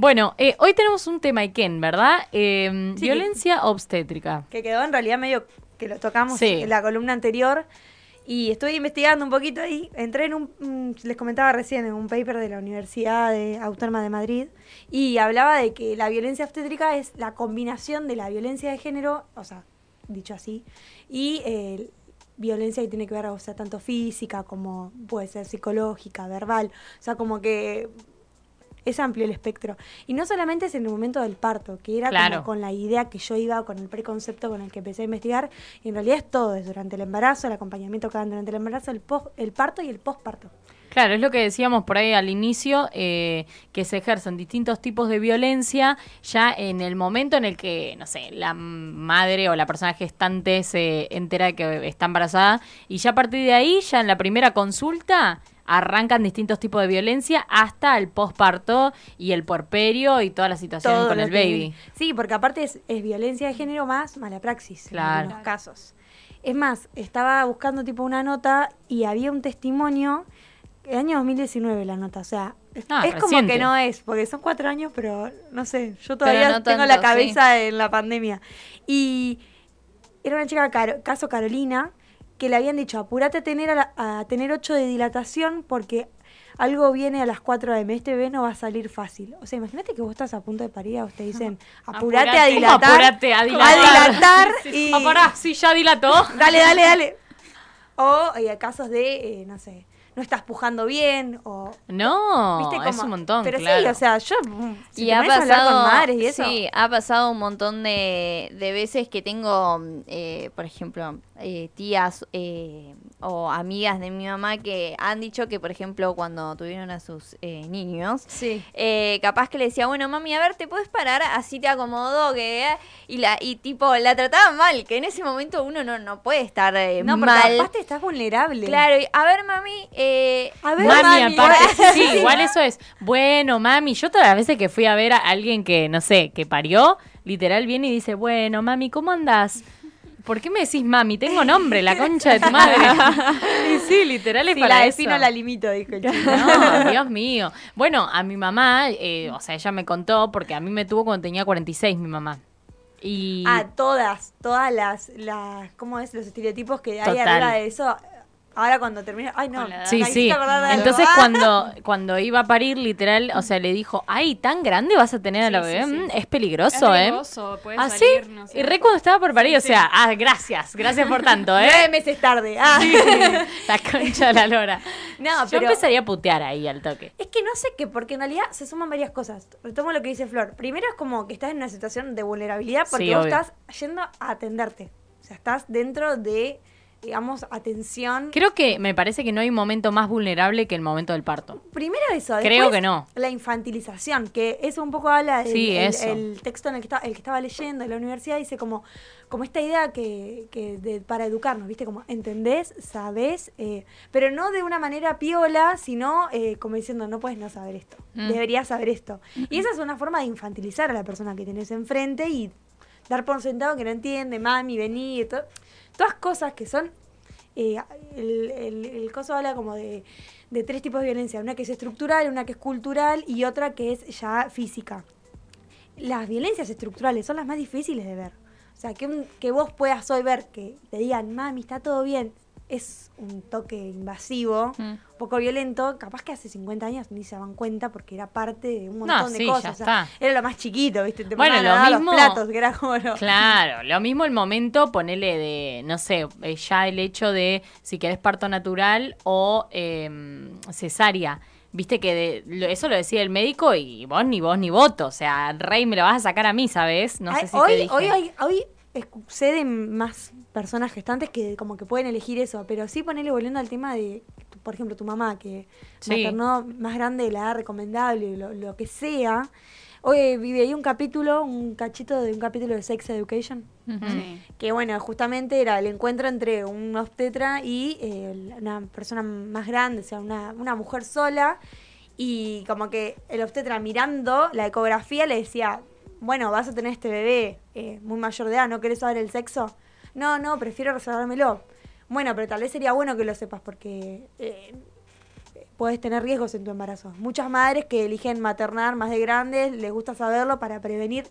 Bueno, eh, hoy tenemos un tema Iken, ¿verdad? Eh, violencia obstétrica. Que quedó en realidad medio que lo tocamos en la columna anterior. Y estoy investigando un poquito ahí. Entré en un, les comentaba recién, en un paper de la Universidad de Autónoma de Madrid. Y hablaba de que la violencia obstétrica es la combinación de la violencia de género, o sea, dicho así, y eh, violencia que tiene que ver, o sea, tanto física como puede ser psicológica, verbal. O sea, como que es amplio el espectro. Y no solamente es en el momento del parto, que era como con la idea que yo iba, con el preconcepto con el que empecé a investigar, y en realidad es todo, es durante el embarazo, el acompañamiento que dan durante el embarazo, el, post, el parto y el postparto. Claro, es lo que decíamos por ahí al inicio, eh, que se ejercen distintos tipos de violencia ya en el momento en el que, no sé, la madre o la persona gestante se entera de que está embarazada y ya a partir de ahí, ya en la primera consulta, arrancan distintos tipos de violencia hasta el posparto y el porperio y toda la situación con el baby. Sí, porque aparte es, violencia de género más mala praxis claro. en algunos casos. Es más, estaba buscando tipo una nota y había un testimonio, el año 2019 la nota, o sea, ah, es como que no es, porque son cuatro años, pero no sé, yo todavía tengo la cabeza en la pandemia. Y era una chica, caso Carolina, que le habían dicho, apúrate a tener, a, tener 8 de dilatación porque algo viene a las 4 m, este bebé no va a salir fácil. O sea, imagínate que vos estás a punto de parir y te dicen, apúrate, a dilatar. Apúrate a dilatar. A dilatar y... Ah, sí, ya dilató. Dale, dale, dale. O hay casos de, eh, no sé, no estás pujando bien o no es un montón pero sí o sea yo mm, y ha pasado con madres y eso sí ha pasado un montón de, de veces que tengo eh, por ejemplo eh, tías eh, o amigas de mi mamá que han dicho que, por ejemplo, cuando tuvieron a sus eh, niños, sí. capaz que le decía, bueno, mami, a ver, ¿te puedes parar? Así te acomodo, que y la y tipo, la trataban mal, que en ese momento uno no, no puede estar no, mal. No, aparte estás vulnerable. Claro, a ver, mami, a ver, mami, aparte, sí, igual eso es, bueno, mami, yo todas las veces que fui a ver a alguien que, no sé, que parió, literal viene y dice, bueno, mami, ¿cómo andas? ¿Por qué me decís mami? Tengo nombre, la concha de tu madre. y sí, literal es para la eso. defino la limito, dijo el chico. No, Dios mío. Bueno, a mi mamá, eh, o sea, ella me contó, porque a mí me tuvo cuando tenía 46 mi mamá. Y... Ah, todas, todas las, las, ¿cómo es? Los estereotipos que hay arriba de eso Ahora cuando termina, ay no, sí, sí. Entonces cuando cuando iba a parir, literal, o sea, le dijo, ay, tan grande vas a tener a la bebé, mm, es peligroso, es ¿eh? peligroso, ¿eh? ¿Ah, salir, sí? No sé. Y re cuando estaba por parir, o sea, ah, gracias, gracias por tanto, ¿eh? Nueve meses tarde, ah. la concha de la lora. No, Yo empezaría a putear ahí al toque. Es que no sé qué, porque en realidad se suman varias cosas. Retomo lo que dice Flor. Primero es como que estás en una situación de vulnerabilidad porque vos estás yendo a atenderte. O sea, estás dentro de digamos, atención. Creo que me parece que no hay un momento más vulnerable que el momento del parto. Primero eso. Creo que no. La infantilización, que eso un poco habla del el, texto en el que, estaba, el que estaba leyendo de la universidad, dice como, como esta idea que, que de, para educarnos, ¿viste? Como entendés, sabés, eh, pero no de una manera piola, sino eh, como diciendo, no puedes no saber esto, mm. deberías saber esto. Y esa es una forma de infantilizar a la persona que tenés enfrente y dar por sentado que no entiende, mami, vení, todo todas cosas que son, eh, el, el, coso habla como de, de tres tipos de violencia, una que es estructural, una que es cultural y otra que es ya física. Las violencias estructurales son las más difíciles de ver. O sea, que, que vos puedas hoy ver que te digan, mami, está todo bien, es un toque invasivo, mm. un poco violento, capaz que hace 50 años ni se daban cuenta porque era parte de un montón de cosas. era lo más chiquito, ¿viste? Te bueno, lo mismo, los platos, que era como Claro, lo mismo el momento, ponele de, no sé, eh, ya el hecho de si querés parto natural o eh, cesárea. Viste que eso lo decía el médico y vos ni vos ni voto. O sea, rey me lo vas a sacar a mí, ¿sabes? No sé si hoy, te dije. Hoy, hoy, hoy más personas gestantes que como que pueden elegir eso, pero sí ponerle volviendo al tema de, por ejemplo, tu mamá que maternó más grande de la edad recomendable, lo, lo que sea. Hoy vive ahí un capítulo, un cachito de un capítulo de Sex Education, que bueno, justamente era el encuentro entre un obstetra y eh, una persona más grande, o sea, una, una mujer sola, y como que el obstetra mirando la ecografía le decía, bueno, vas a tener este bebé eh, muy mayor de edad, ¿no querés saber el sexo? No, no, prefiero reservármelo. Bueno, pero tal vez sería bueno que lo sepas porque eh, puedes tener riesgos en tu embarazo. Muchas madres que eligen maternar más de grandes, les gusta saberlo para prevenir.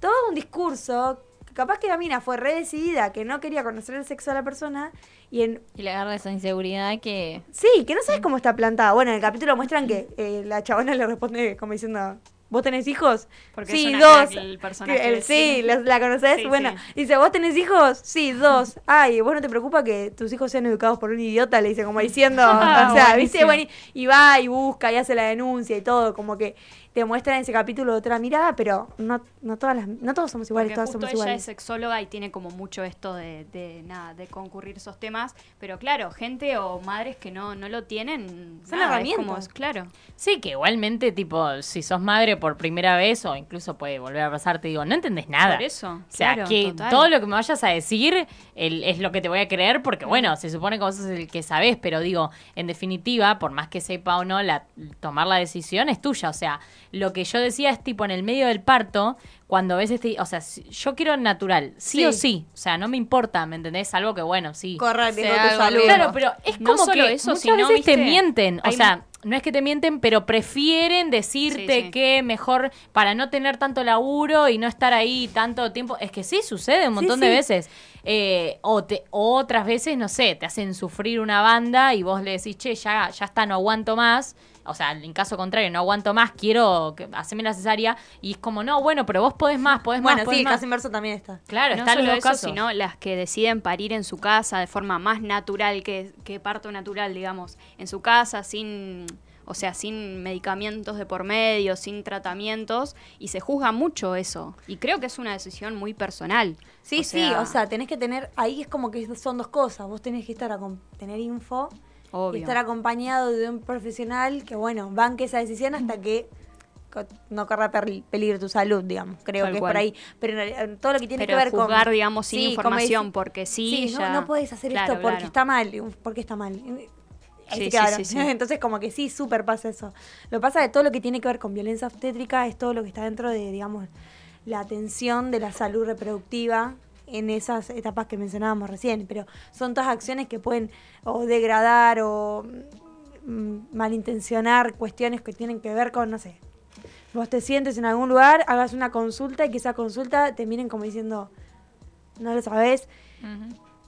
Todo un discurso capaz que la mina fue re decidida, que no quería conocer el sexo de la persona y en... Y le agarra esa inseguridad que... Sí, que no sabes cómo está plantada. Bueno, en el capítulo muestran que eh, la chabona le responde como diciendo, ¿Vos tenés hijos? Porque sí, dos. El personaje, sí, ¿la, la conocés? bueno, dice, ¿vos tenés hijos? Sí, dos. Ay, ¿vos no te preocupa que tus hijos sean educados por un idiota? Le dice, como diciendo, o sea, ¿viste? Bueno, y va y busca y hace la denuncia y todo, como que te muestra en ese capítulo otra mirada, pero no, no todas las, no todos somos iguales, todas somos ella es sexóloga y tiene como mucho esto de, de, nada, de concurrir esos temas, pero claro, gente o madres que no, no lo tienen, son herramientas. claro. Sí, que igualmente, tipo, si sos madre por primera vez, o incluso puede volver a pasar, te digo, no entendés nada. Por eso. O sea, que todo lo que me vayas a decir es lo que te voy a creer, porque bueno, se supone que vos sos el que sabés, pero digo, en definitiva, por más que sepa o no, la, tomar la decisión es tuya. O sea, lo que yo decía es tipo en el medio del parto, cuando ves este, o sea, yo quiero natural, sí, o sí, o sea, no me importa, ¿me entendés? Algo que bueno, sí. Correcto, tu salud. Claro, pero es como que eso, muchas veces te mienten, o sea, no es que te mienten, pero prefieren decirte que mejor para no tener tanto laburo y no estar ahí tanto tiempo. Es que sí, sucede un montón de veces. Eh, o, te, otras veces, no sé, te hacen sufrir una banda y vos le decís, che, ya, ya está, no aguanto más o sea, en caso contrario, no aguanto más, quiero que, hacerme la cesárea, y es como, no, bueno, pero vos podés más, podés más. Bueno, sí, el caso inverso también está. Claro, no están solo los eso, casos. sino las que deciden parir en su casa de forma más natural que, que parto natural, digamos, en su casa, sin o sea, sin medicamentos de por medio, sin tratamientos, y se juzga mucho eso. Y creo que es una decisión muy personal. Sí, sí, o sea, tenés que tener, ahí es como que son dos cosas, vos tenés que estar a tener info y estar acompañado de un profesional que, bueno, banque esa decisión hasta que no corra peligro tu salud, digamos. Creo que es por ahí. Pero todo lo que tiene que ver con. jugar, digamos, sin información, porque sí. sí no, puedes hacer esto porque está mal. Porque está mal. Sí, sí, Entonces, como que sí, súper pasa eso. Lo pasa que todo lo que tiene que ver con violencia obstétrica es todo lo que está dentro de, digamos, la atención de la salud reproductiva en esas etapas que mencionábamos recién, pero son todas acciones que pueden o degradar o mm, malintencionar cuestiones que tienen que ver con, no sé, vos te sientes en algún lugar, hagas una consulta y que esa consulta te miren como diciendo, no lo sabes.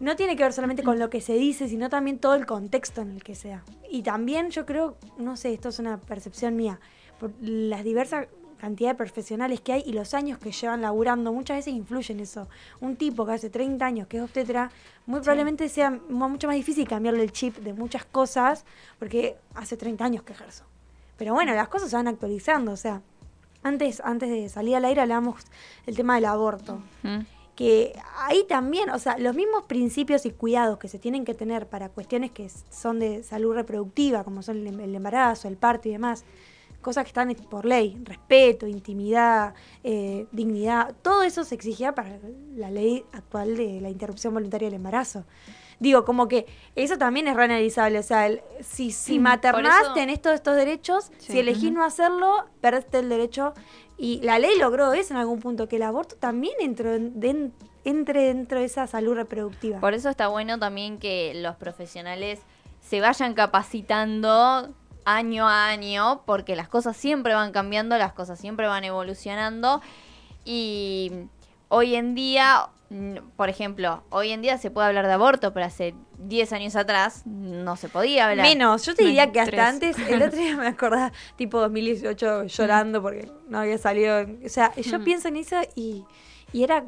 No tiene que ver solamente con lo que se dice, sino también todo el contexto en el que sea. Y también yo creo, no sé, esto es una percepción mía, por las diversas cantidad de profesionales que hay y los años que llevan laburando, muchas veces influyen eso. Un tipo que hace 30 años que es obstetra, muy probablemente sea mucho más difícil cambiarle el chip de muchas cosas, porque hace 30 años que ejerzo. Pero bueno, las cosas se van actualizando, o sea, antes, antes de salir al aire hablábamos del tema del aborto. Que ahí también, o sea, los mismos principios y cuidados que se tienen que tener para cuestiones que son de salud reproductiva, como son el embarazo, el parto y demás, cosas que están por ley, respeto, intimidad, eh, dignidad, todo eso se exigía para la ley actual de la interrupción voluntaria del embarazo. Digo, como que eso también es reanalizable, o sea, si, si mm, maternás tenés todos estos derechos, si elegís no hacerlo, perdiste el derecho. Y la ley logró eso en algún punto, que el aborto también entró entre dentro de esa salud reproductiva. Por eso está bueno también que los profesionales se vayan capacitando año a año, porque las cosas siempre van cambiando, las cosas siempre van evolucionando y hoy en día, por ejemplo, hoy en día se puede hablar de aborto, pero hace 10 años atrás no se podía hablar. Menos, yo te diría que hasta antes, el otro día me acordaba, tipo 2018, llorando porque no había salido. O sea, yo pienso en eso y, y era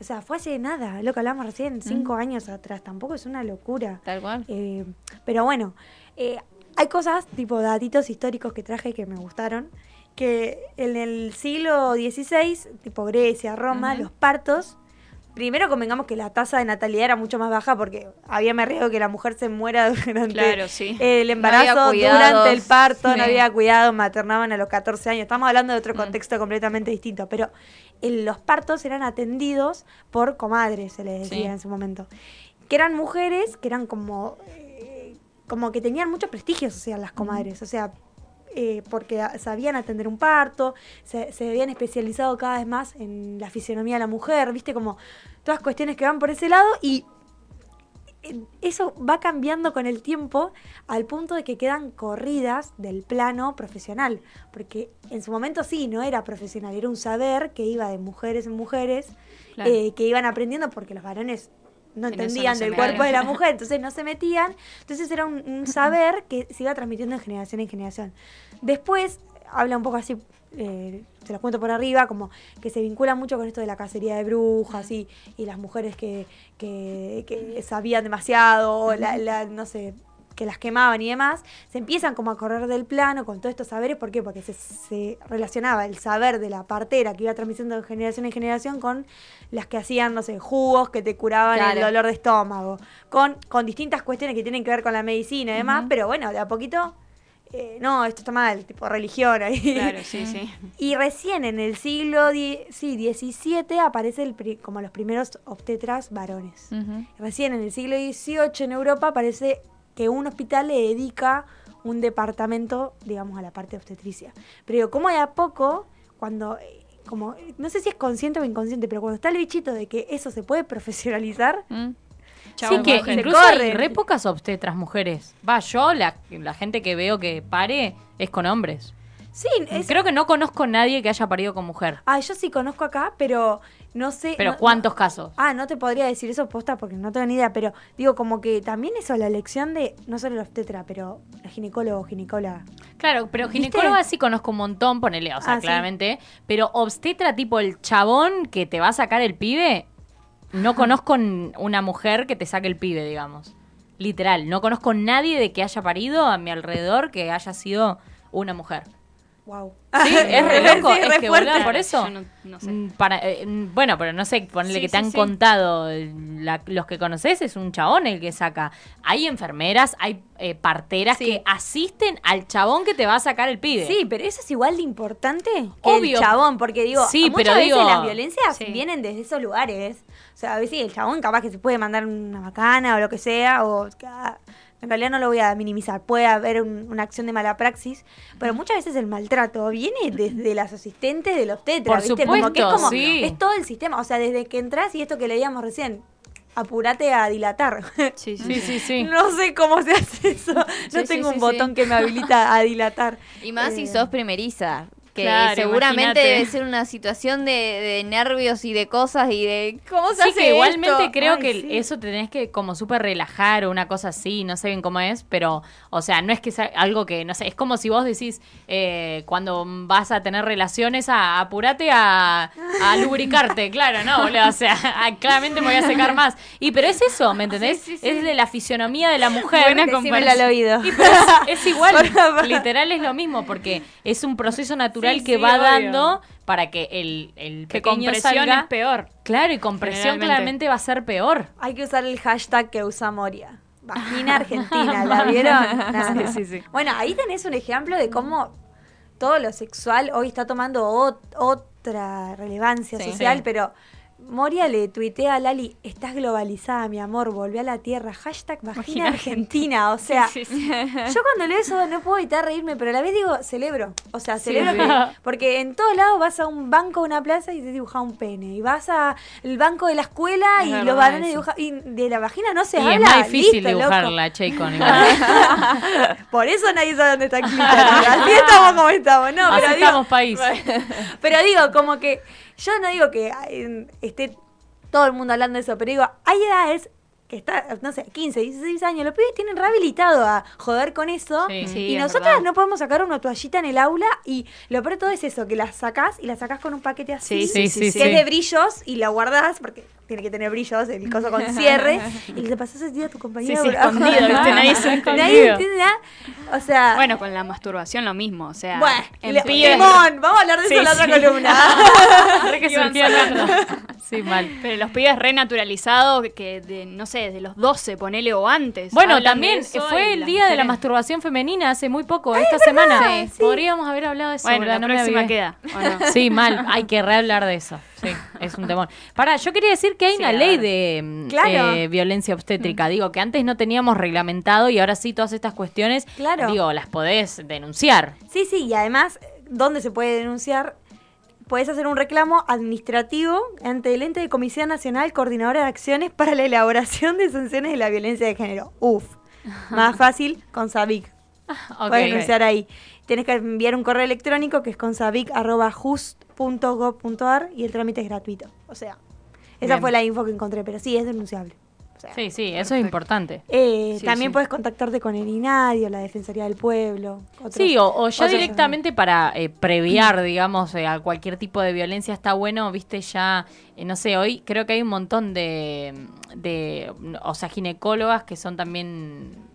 o sea, fue hace nada, lo que hablamos recién, cinco años atrás. Tampoco es una locura. Tal cual. Eh, pero bueno, eh, hay cosas, tipo datitos históricos que traje que me gustaron, que en el siglo XVI, tipo Grecia, Roma, los partos, primero convengamos que la tasa de natalidad era mucho más baja porque había me arriesgo que la mujer se muera durante el embarazo, durante el parto, no había cuidado, maternaban a los 14 años. Estamos hablando de otro mm. contexto completamente distinto, pero los partos eran atendidos por comadres, se les decía en su momento, que eran mujeres que eran como como que tenían mucho prestigio social las comadres, o sea, eh, porque sabían atender un parto, se, habían especializado cada vez más en la fisionomía de la mujer, viste, como todas cuestiones que van por ese lado y eso va cambiando con el tiempo al punto de que quedan corridas del plano profesional, porque en su momento sí, no era profesional, era un saber que iba de mujeres en mujeres, eh, que iban aprendiendo porque los varones no entendían del cuerpo de la mujer, entonces no se metían, entonces era un, saber que se iba transmitiendo de generación en generación. Después, habla un poco así, eh, se los cuento por arriba, como que se vincula mucho con esto de la cacería de brujas y, y las mujeres que, que, sabían demasiado, la, no sé, que las quemaban y demás, se empiezan como a correr del plano con todos estos saberes. ¿Por qué? Porque se, relacionaba el saber de la partera que iba transmitiendo de generación en generación con las que hacían, no sé, jugos que te curaban el dolor de estómago, con, con distintas cuestiones que tienen que ver con la medicina y demás, pero bueno, de a poquito eh, no, esto está mal, tipo religión ahí. Claro, sí, sí. Y recién en el siglo sí, XVII aparece el como los primeros obstetras varones. Recién en el siglo XVIII en Europa aparece que un hospital le dedica un departamento, digamos, a la parte obstetricia. Pero como de a poco, cuando, eh, como, no sé si es consciente o inconsciente, pero cuando está el bichito de que eso se puede profesionalizar, mm sí, que incluso hay re pocas obstetras mujeres. Va, yo, la, la gente que veo que pare es con hombres. Sí, creo que no conozco a nadie que haya parido con mujer. Ah, yo sí conozco acá, pero no sé. Pero ¿cuántos casos? Ah, no te podría decir eso posta porque no tengo ni idea, pero digo como que también eso, la elección de no solo el obstetra, pero el ginecólogo, ginecóloga. Claro, pero ginecóloga sí conozco un montón, ponele, o sea, ah, claramente. Pero obstetra tipo el chabón que te va a sacar el pibe, no conozco una mujer que te saque el pibe, digamos. Literal, no conozco nadie de que haya parido a mi alrededor que haya sido una mujer. Wow. Sí, es re loco, es que por eso. Mm, para, eh, mm, bueno, pero no sé, ponerle que te han contado los que conoces es un chabón el que saca. Hay enfermeras, hay eh, parteras que asisten al chabón que te va a sacar el pibe. Sí, pero eso es igual de importante que el chabón, porque digo, muchas pero veces las violencias vienen desde esos lugares. O sea, a veces el chabón capaz que se puede mandar una bacana o lo que sea, o en realidad no lo voy a minimizar, puede haber una acción de mala praxis, pero muchas veces el maltrato viene desde las asistentes de los tetras, ¿viste? como que es como, es todo el sistema, o sea, desde que entras y esto que leíamos recién, apúrate a dilatar. Sí, sí, sí, sí. no sé cómo se hace eso. No tengo un botón que me habilita a dilatar. Y más si eh, sos primeriza que seguramente debe ser una situación de, nervios y de cosas y de cómo se sí, hace que igualmente creo que eso te tenés que como súper relajar o una cosa así, no sé bien cómo es, pero, o sea, no es que sea algo que, no sé, es como si vos decís eh, cuando vas a tener relaciones, a, apurate a, lubricarte, claro, no, boludo, o sea, claramente me voy a secar más. Y pero es eso, ¿me entendés? Es de la fisionomía de la mujer. Buena al oído. es igual, literal es lo mismo, porque es un proceso natural que va dando para que el, el que compresión es peor. Claro, y compresión claramente va a ser peor. Hay que usar el hashtag que usa Moria. Vagina Argentina, ¿la vieron? Sí, sí, Bueno, ahí tenés un ejemplo de cómo todo lo sexual hoy está tomando otra relevancia social, pero Moria le tuitea a Lali, estás globalizada, mi amor, volví a la tierra, hashtag vagina argentina. O sea, yo cuando leo eso no puedo evitar reírme, pero a la vez digo, celebro. O sea, celebro porque en todos lados vas a un banco, una plaza y te dibuja un pene. Y vas al banco de la escuela y los varones dibujan. Y de la vagina no se habla. Es más difícil dibujarla, Cheikon. Por eso nadie sabe dónde está el Así estamos como estamos. No, pero estamos país. Pero digo, como que yo no digo que esté todo el mundo hablando de eso, pero digo, hay edades que está, no sé, 15, 16 años, los pibes tienen rehabilitado a joder con eso. y nosotras no podemos sacar una toallita en el aula y lo peor de todo es eso, que la sacás y la sacás con un paquete así, que es de brillos y la guardás porque tiene que tener brillos, el coso con cierre, y le pasas ese día a tu compañero. Sí, sí, escondido, ¿viste? Nadie se Nadie entiende nada. O sea... Bueno, con la masturbación lo mismo, o sea... Bueno, en vamos a hablar de eso en la otra columna. que Sí, mal. Pero los pibes renaturalizados, que de, no sé, desde los 12, ponele o antes. Bueno, también fue el día de la masturbación femenina hace muy poco, esta semana. Podríamos haber hablado de eso. Bueno, la no próxima queda. Sí, mal, hay que rehablar de eso. Sí, es un temor. Para, yo quería decir que hay una ley de eh, violencia obstétrica. Digo, que antes no teníamos reglamentado y ahora sí todas estas cuestiones, digo, las podés denunciar. Sí, sí, y además, ¿dónde se puede denunciar? puedes hacer un reclamo administrativo ante el ente de Comisión Nacional Coordinadora de Acciones para la elaboración de sanciones de la violencia de género. Uf, más fácil con Sabic. Puedes denunciar ahí. Tienes que enviar un correo electrónico que es con sabic.just.gov.ar y el trámite es gratuito. O sea, esa fue la info que encontré, pero sí, es denunciable sí, sí, eso es importante. Eh, también puedes contactarte con el INADI o la Defensoría del Pueblo. sí, o, ya directamente para eh, previar, digamos, eh, a cualquier tipo de violencia está bueno, viste, ya, no sé, hoy creo que hay un montón de, de, o sea, ginecólogas que son también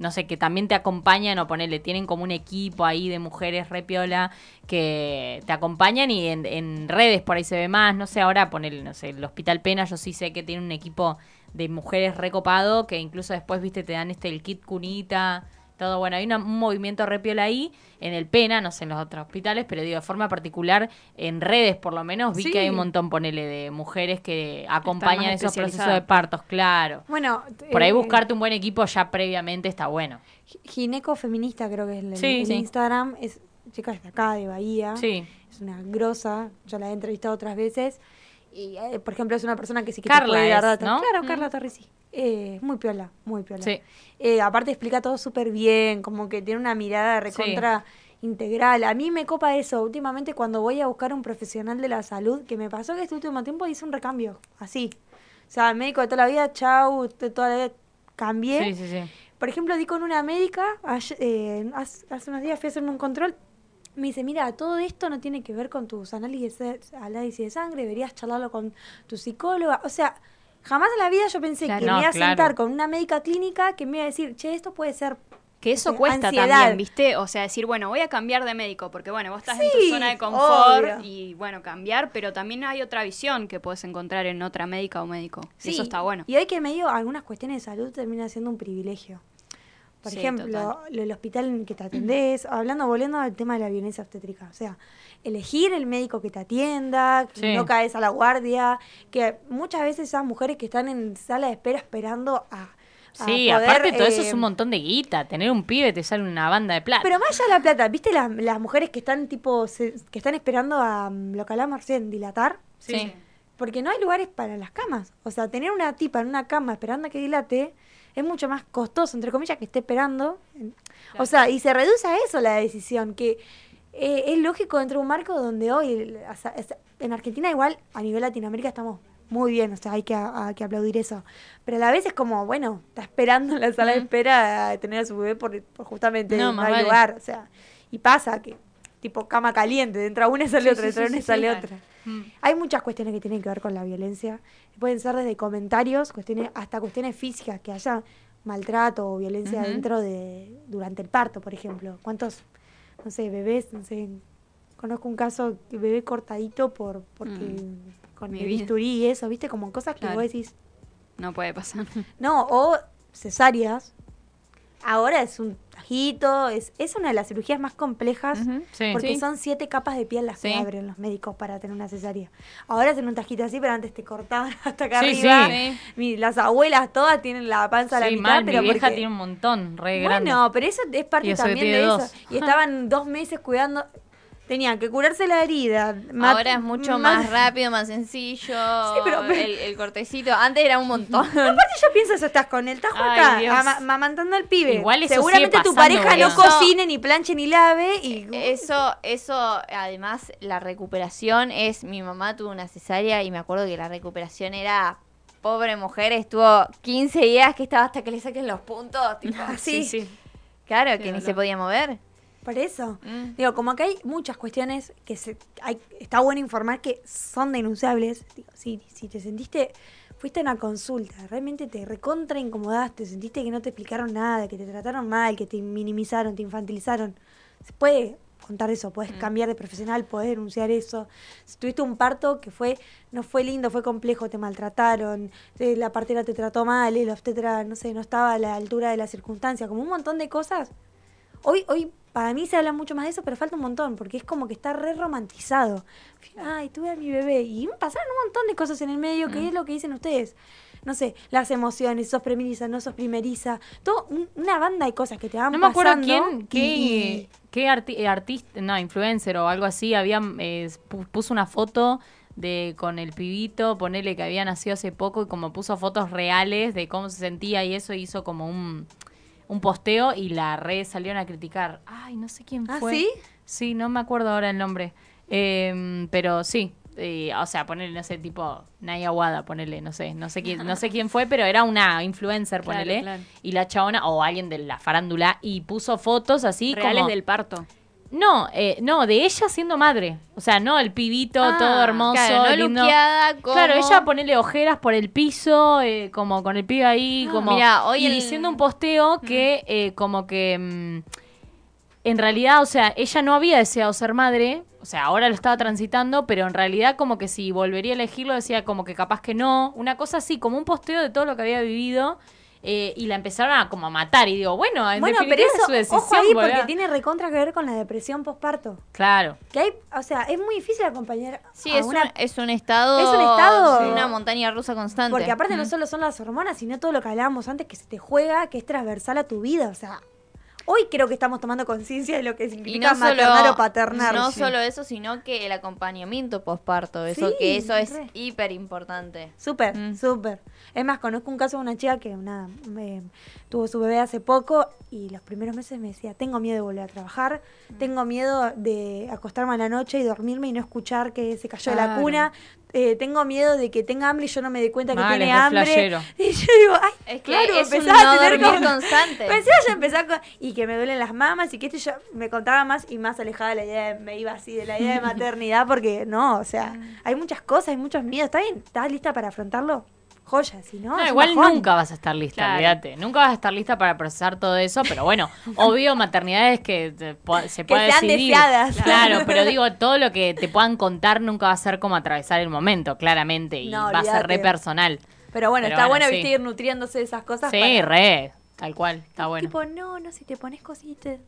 no sé, que también te acompañan o ponele, tienen como un equipo ahí de mujeres repiola que te acompañan y en, en redes por ahí se ve más, no sé, ahora ponele, no sé, el Hospital Pena yo sí sé que tiene un equipo de mujeres recopado, que incluso después, viste, te dan este el kit cunita, todo. Bueno, hay un movimiento repiola ahí, en el Pena, no sé, en los otros hospitales, pero digo, de forma particular, en redes por lo menos, vi que hay un montón, ponele, de mujeres que acompañan esos procesos de partos, claro. Bueno, por ahí eh, buscarte un buen equipo ya previamente está bueno. Gineco Feminista creo que es el, Instagram, es chica de acá, de Bahía. Es una grosa, yo la he entrevistado otras veces y, eh, por ejemplo, es una persona que sí que Carla te puede ¿no? Claro, Carla mm. Torrisi. Eh, muy piola, muy piola. Sí. Eh, aparte explica todo súper bien, como que tiene una mirada recontra integral. A mí me copa eso. Últimamente cuando voy a buscar un profesional de la salud, que me pasó que este último tiempo hice un recambio, así. O sea, médico de toda la vida, chau, de toda la vida, cambié. Sí, sí, sí. Por ejemplo, di con una médica, eh, hace, hace unos días fui a hacerme un control me dice, mira, todo esto no tiene que ver con tus análisis de, análisis de sangre, deberías charlarlo con tu psicóloga. O sea, jamás en la vida yo pensé que me iba a sentar con una médica clínica que me iba a decir, che, esto puede ser que eso cuesta también, ¿viste? O sea, decir, bueno, voy a cambiar de médico, porque bueno, vos estás en tu zona de confort y bueno, cambiar, pero también hay otra visión que puedes encontrar en otra médica o médico. Sí, eso está bueno. Y hoy que medio algunas cuestiones de salud termina siendo un privilegio. Por ejemplo, el hospital en que te atendés, hablando, volviendo al tema de la violencia obstétrica. O sea, elegir el médico que te atienda, que no caes a la guardia, que muchas veces esas mujeres que están en sala de espera esperando a, Sí, aparte todo eso es un eh, montón de guita. Tener un pibe te sale una banda de plata. Pero más allá de la plata, ¿viste las, las mujeres que están tipo que están esperando a mm, lo que hablamos recién, dilatar? Sí. Porque no hay lugares para las camas. O sea, tener una tipa en una cama esperando a que dilate es mucho más costoso, entre comillas, que esté esperando. O sea, y se reduce a eso la decisión, que eh, es lógico dentro de un marco donde hoy, en Argentina igual, a nivel Latinoamérica estamos muy bien, o sea, hay que, que aplaudir eso. Pero a la vez es como, bueno, está esperando en la sala de espera a tener a su bebé por, justamente no, no hay lugar, o sea, y pasa que tipo cama caliente, entra una y sale otra, entra una y sale otra. Mm. Hay muchas cuestiones que tienen que ver con la violencia. Pueden ser desde comentarios, cuestiones, hasta cuestiones físicas, que haya maltrato o violencia dentro de, durante el parto, por ejemplo. ¿Cuántos, no sé, bebés, no sé, conozco un caso de bebé cortadito por, porque mm. con el bisturí y eso, viste, como cosas que vos decís. No puede pasar. No, o cesáreas. Ahora es un es, es una de las cirugías más complejas porque son siete capas de piel las que abren los médicos para tener una cesárea. Ahora hacen un tajito así, pero antes te cortaban hasta acá arriba. las abuelas todas tienen la panza a la mitad, pero mi vieja tiene un montón, re Bueno, pero eso es parte también de eso. Y estaban dos meses cuidando tenían que curarse la herida. Ahora es mucho más, rápido, más sencillo. Sí, pero, el, cortecito. Antes era un montón. Aparte, yo pienso eso: estás con el tajo acá, mamantando al pibe. Igual Seguramente tu pareja no cocine, ni planche, ni lave. Y... Eso, eso, además, la recuperación es. Mi mamá tuvo una cesárea y me acuerdo que la recuperación era pobre mujer, estuvo 15 días que estaba hasta que le saquen los puntos. Tipo, así. Sí, sí. Claro, que ni se podía mover. Por eso. Mm. Digo, como que hay muchas cuestiones que se, hay, está bueno informar que son denunciables. Digo, si, si te sentiste, fuiste a una consulta, realmente te recontra incomodaste, sentiste que no te explicaron nada, que te trataron mal, que te minimizaron, te infantilizaron. Se puede contar eso, puedes mm. cambiar de profesional, puedes denunciar eso. Si tuviste un parto que fue, no fue lindo, fue complejo, te maltrataron, la partera te trató mal, el obstetra, no sé, no estaba a la altura de la circunstancia, como un montón de cosas. Hoy, hoy para mí se habla mucho más de eso, pero falta un montón, porque es como que está re romantizado. Ay, tuve a mi bebé. Y pasaron un montón de cosas en el medio, que mm. es lo que dicen ustedes. No sé, las emociones, sos primeriza, no sos primeriza. Todo, una banda de cosas que te van pasando. No me acuerdo quién, qué, qué eh, artista, no, influencer o algo así, había, eh, puso una foto de con el pibito, ponele que había nacido hace poco y como puso fotos reales de cómo se sentía y eso hizo como un un posteo y la red salieron a criticar. Ay, no sé quién ¿Ah, fue. sí? Sí, no me acuerdo ahora el nombre. Em, pero sí, o sea, ponerle, no sé, tipo Naya Wada, ponerle, no sé, no sé quién, no sé quién fue, pero era una influencer, ponele, y la chabona, o alguien de la farándula, y puso fotos así Reales del parto. No, eh, no, de ella siendo madre. O sea, no el pibito ah, todo hermoso. Claro, no Claro, ella ponele ojeras por el piso, eh, como con el pibe ahí, ah, como. Mira, hoy y diciendo un posteo que, eh, como que. Mm, en realidad, o sea, ella no había deseado ser madre. O sea, ahora lo estaba transitando, pero en realidad, como que si volvería a elegirlo, decía como que capaz que no. Una cosa así, como un posteo de todo lo que había vivido. Eh, y la empezaron a como a matar y digo, bueno, en bueno, pero eso, su decisión, ojo ahí porque tiene recontra que ver con la depresión postparto. Claro. Que hay, o sea, es muy difícil acompañar Sí, es, un, es un estado Es un estado una montaña rusa constante. Porque aparte no solo son las hormonas, sino todo lo que hablábamos antes que se te juega, que es transversal a tu vida, o sea, Hoy creo que estamos tomando conciencia de lo que significa maternar o paternar. No solo eso, sino que el acompañamiento posparto, eso que eso es hiper importante. Súper, mm. súper. Es más, conozco un caso de una chica que una, tuvo su bebé hace poco y los primeros meses me decía, tengo miedo de volver a trabajar, mm. tengo miedo de acostarme a la noche y dormirme y no escuchar que se cayó de la cuna, eh, tengo miedo de que tenga hambre y yo no me dé cuenta que tiene hambre. Y yo digo, ay, es claro, es a tener constante. Pensé a empezar con, y que me duelen las mamas y que esto yo me contaba más y más alejada de la idea, de, me iba así de la idea de maternidad porque no, o sea, mm. hay muchas cosas, hay muchos miedos. ¿Está bien? ¿Estás lista para afrontarlo? Joya, si no. igual nunca vas a estar lista, olvídate. Nunca vas a estar lista para procesar todo eso, pero bueno, obvio, maternidades que se puede que sean deseadas. Claro, pero digo, todo lo que te puedan contar nunca va a ser como atravesar el momento, claramente, y va a ser re personal. Pero bueno, está bueno, viste, ir nutriéndose de esas cosas. Sí, re, tal cual, está bueno. Tipo, no, no, si te pones cositas,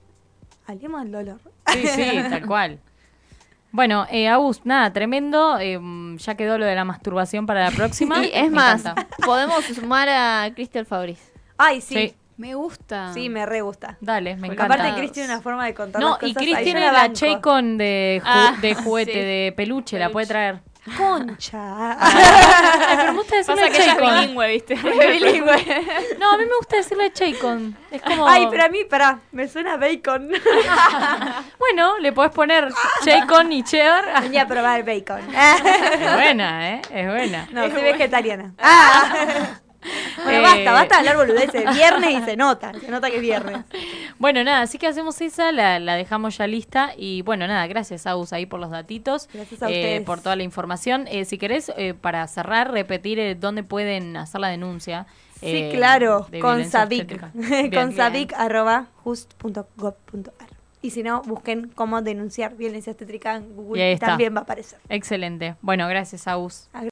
hablemos del dolor. Sí, sí, tal cual. Bueno, eh, nada, tremendo. Eh, ya quedó lo de la masturbación para la próxima. Y es más, podemos sumar a Crystal Fabris. Ay, sí. Me gusta. Sí, me re gusta. Dale, me encanta. Aparte, Chris tiene una forma de contar no, y Chris tiene la Chaycon de, ah, de juguete, de peluche, la puede traer. Concha. pero me gusta decirle Pasa que ella es bilingüe, ¿viste? bilingüe. No, a mí me gusta decirle Chaycon. Es como. Ay, pero a mí, pará, me suena bacon. bueno, le podés poner Chaycon y cheddar. Venía a probar bacon. es buena, ¿eh? Es buena. No, soy vegetariana. Ah. Bueno, basta, eh, basta de hablar boludeces. Viernes y se nota, se nota que es viernes. Bueno, nada, así que hacemos esa, la, dejamos ya lista. Y bueno, nada, gracias, Aus, ahí por los datitos. Gracias a eh, Por toda la información. Eh, si querés, para cerrar, repetir dónde pueden hacer la denuncia. Sí, claro, con Sabic. con sabic arroba Y si no, busquen cómo denunciar violencia obstétrica en Google. También va a aparecer. Excelente. Bueno, gracias, Aus.